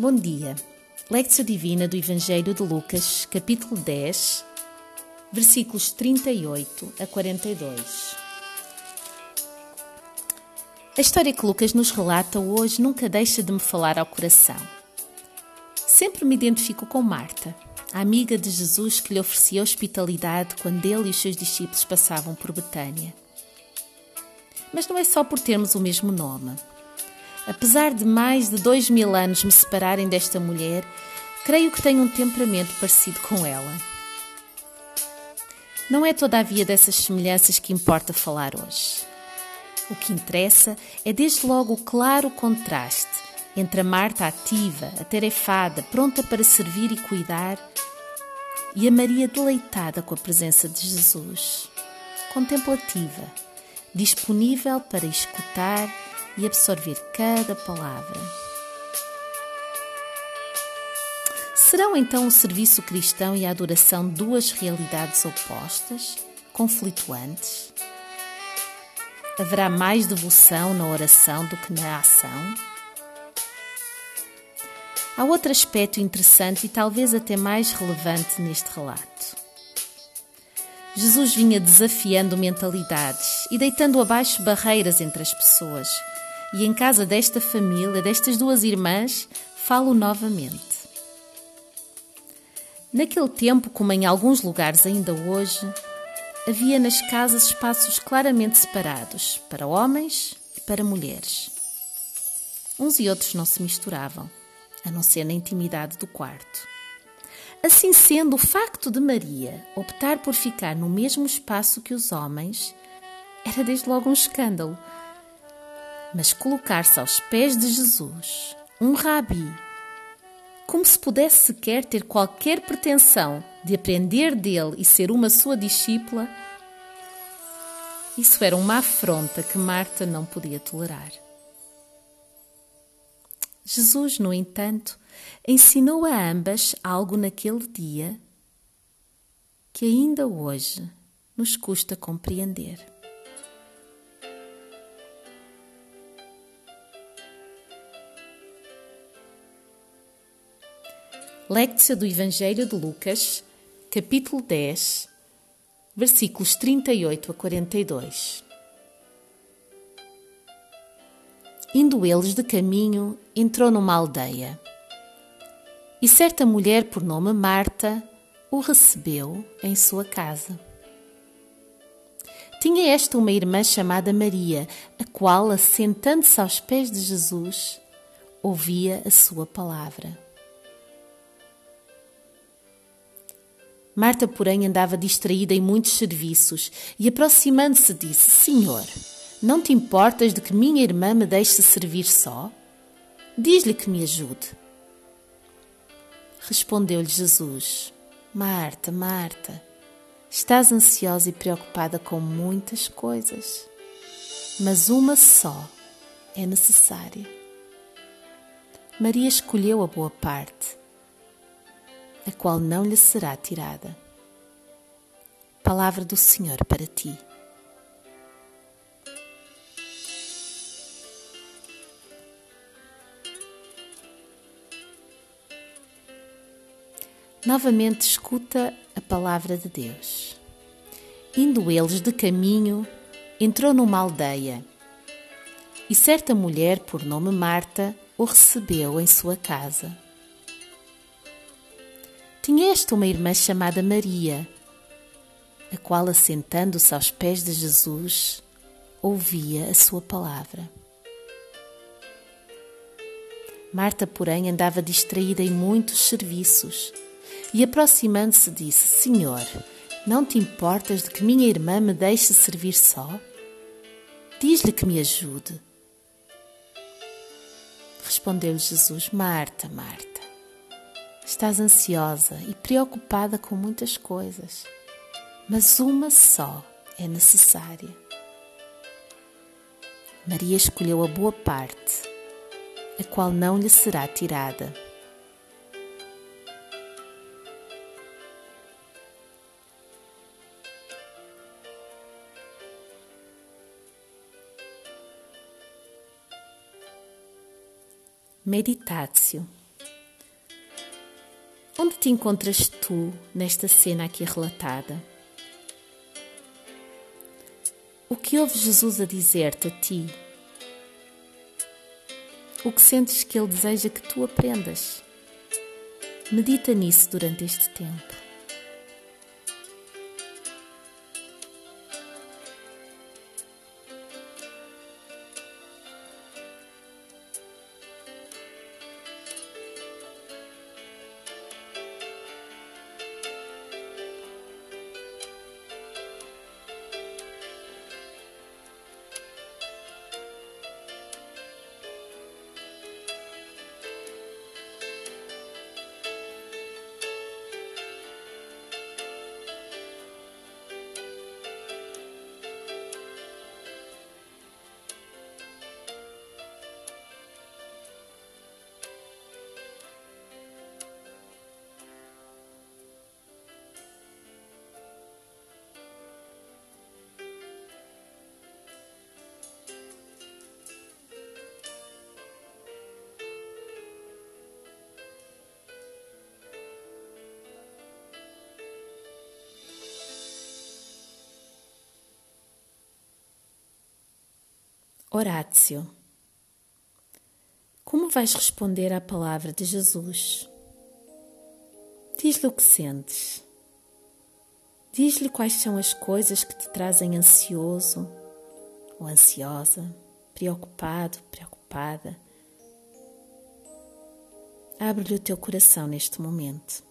Bom dia. Lectio Divina do Evangelho de Lucas, capítulo 10, versículos 38 a 42. A história que Lucas nos relata hoje nunca deixa de me falar ao coração. Sempre me identifico com Marta, a amiga de Jesus que lhe oferecia hospitalidade quando ele e os seus discípulos passavam por Betânia. Mas não é só por termos o mesmo nome. Apesar de mais de dois mil anos me separarem desta mulher, creio que tenho um temperamento parecido com ela. Não é todavia dessas semelhanças que importa falar hoje. O que interessa é desde logo o claro contraste entre a Marta ativa, atarefada, pronta para servir e cuidar, e a Maria deleitada com a presença de Jesus, contemplativa, disponível para escutar e absorver cada palavra. Serão então o serviço cristão e a adoração duas realidades opostas, conflituantes? Haverá mais devoção na oração do que na ação? Há outro aspecto interessante e talvez até mais relevante neste relato. Jesus vinha desafiando mentalidades e deitando abaixo barreiras entre as pessoas, e em casa desta família, destas duas irmãs, falo novamente. Naquele tempo, como em alguns lugares ainda hoje, havia nas casas espaços claramente separados para homens e para mulheres. Uns e outros não se misturavam, a não ser na intimidade do quarto. Assim sendo, o facto de Maria optar por ficar no mesmo espaço que os homens era desde logo um escândalo mas colocar-se aos pés de Jesus, um rabi, como se pudesse sequer ter qualquer pretensão de aprender dele e ser uma sua discípula, isso era uma afronta que Marta não podia tolerar. Jesus, no entanto, ensinou a ambas algo naquele dia que ainda hoje nos custa compreender. Lectio do Evangelho de Lucas, capítulo 10, versículos 38 a 42. Indo eles de caminho, entrou numa aldeia. E certa mulher, por nome Marta, o recebeu em sua casa. Tinha esta uma irmã chamada Maria, a qual, assentando-se aos pés de Jesus, ouvia a sua palavra. Marta, porém, andava distraída em muitos serviços e, aproximando-se, disse: Senhor, não te importas de que minha irmã me deixe servir só? Diz-lhe que me ajude. Respondeu-lhe Jesus: Marta, Marta, estás ansiosa e preocupada com muitas coisas, mas uma só é necessária. Maria escolheu a boa parte a qual não lhe será tirada. Palavra do Senhor para ti. Novamente escuta a palavra de Deus. Indo eles de caminho, entrou numa aldeia e certa mulher, por nome Marta, o recebeu em sua casa. Tinha esta uma irmã chamada Maria, a qual, assentando-se aos pés de Jesus, ouvia a sua palavra. Marta, porém, andava distraída em muitos serviços e, aproximando-se, disse: Senhor, não te importas de que minha irmã me deixe servir só? Diz-lhe que me ajude. Respondeu-lhe Jesus: Marta, Marta Estás ansiosa e preocupada com muitas coisas, mas uma só é necessária. Maria escolheu a boa parte, a qual não lhe será tirada. Meditatio Onde te encontras tu nesta cena aqui relatada? O que ouve Jesus a dizer-te a ti? O que sentes que Ele deseja que tu aprendas? Medita nisso durante este tempo. Horácio. Como vais responder à palavra de Jesus? Diz-lhe o que sentes. Diz-lhe quais são as coisas que te trazem ansioso ou ansiosa, preocupado, preocupada. Abre-lhe o teu coração neste momento.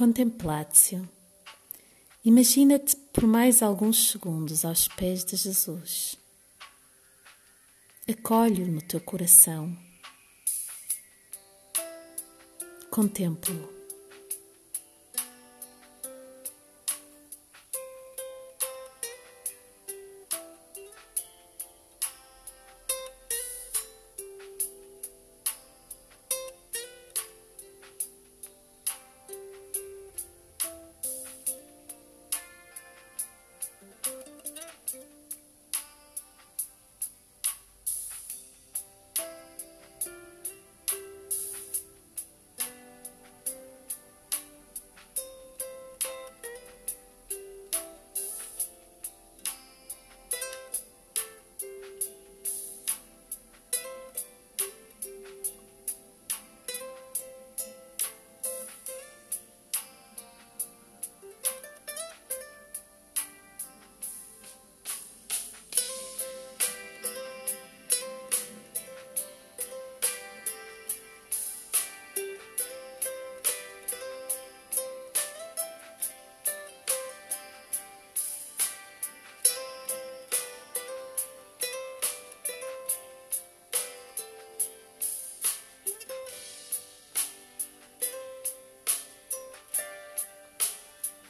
Contemplatio. Imagina-te por mais alguns segundos aos pés de Jesus. Acolhe-o no teu coração. Contempla-o.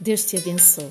Deus te abençoe.